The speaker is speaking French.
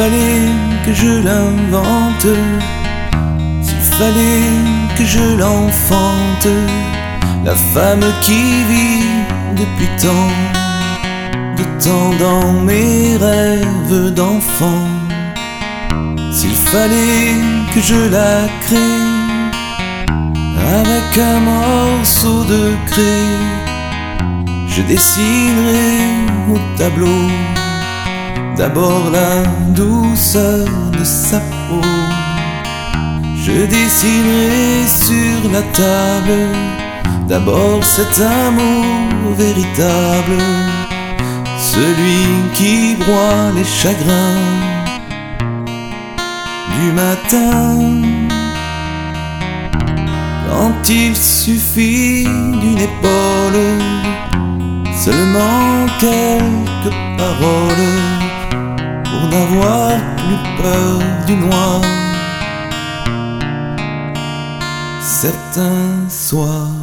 fallait que je l'invente, s'il fallait que je l'enfante, la femme qui vit depuis tant de temps dans mes rêves d'enfant, s'il fallait que je la crée avec un morceau de craie, je dessinerai au tableau D'abord la douceur de sa peau. Je dessinerai sur la table d'abord cet amour véritable, celui qui broie les chagrins du matin. Quand il suffit d'une épaule, seulement quelques paroles pour n'avoir plus peur du noir. Certains soirs.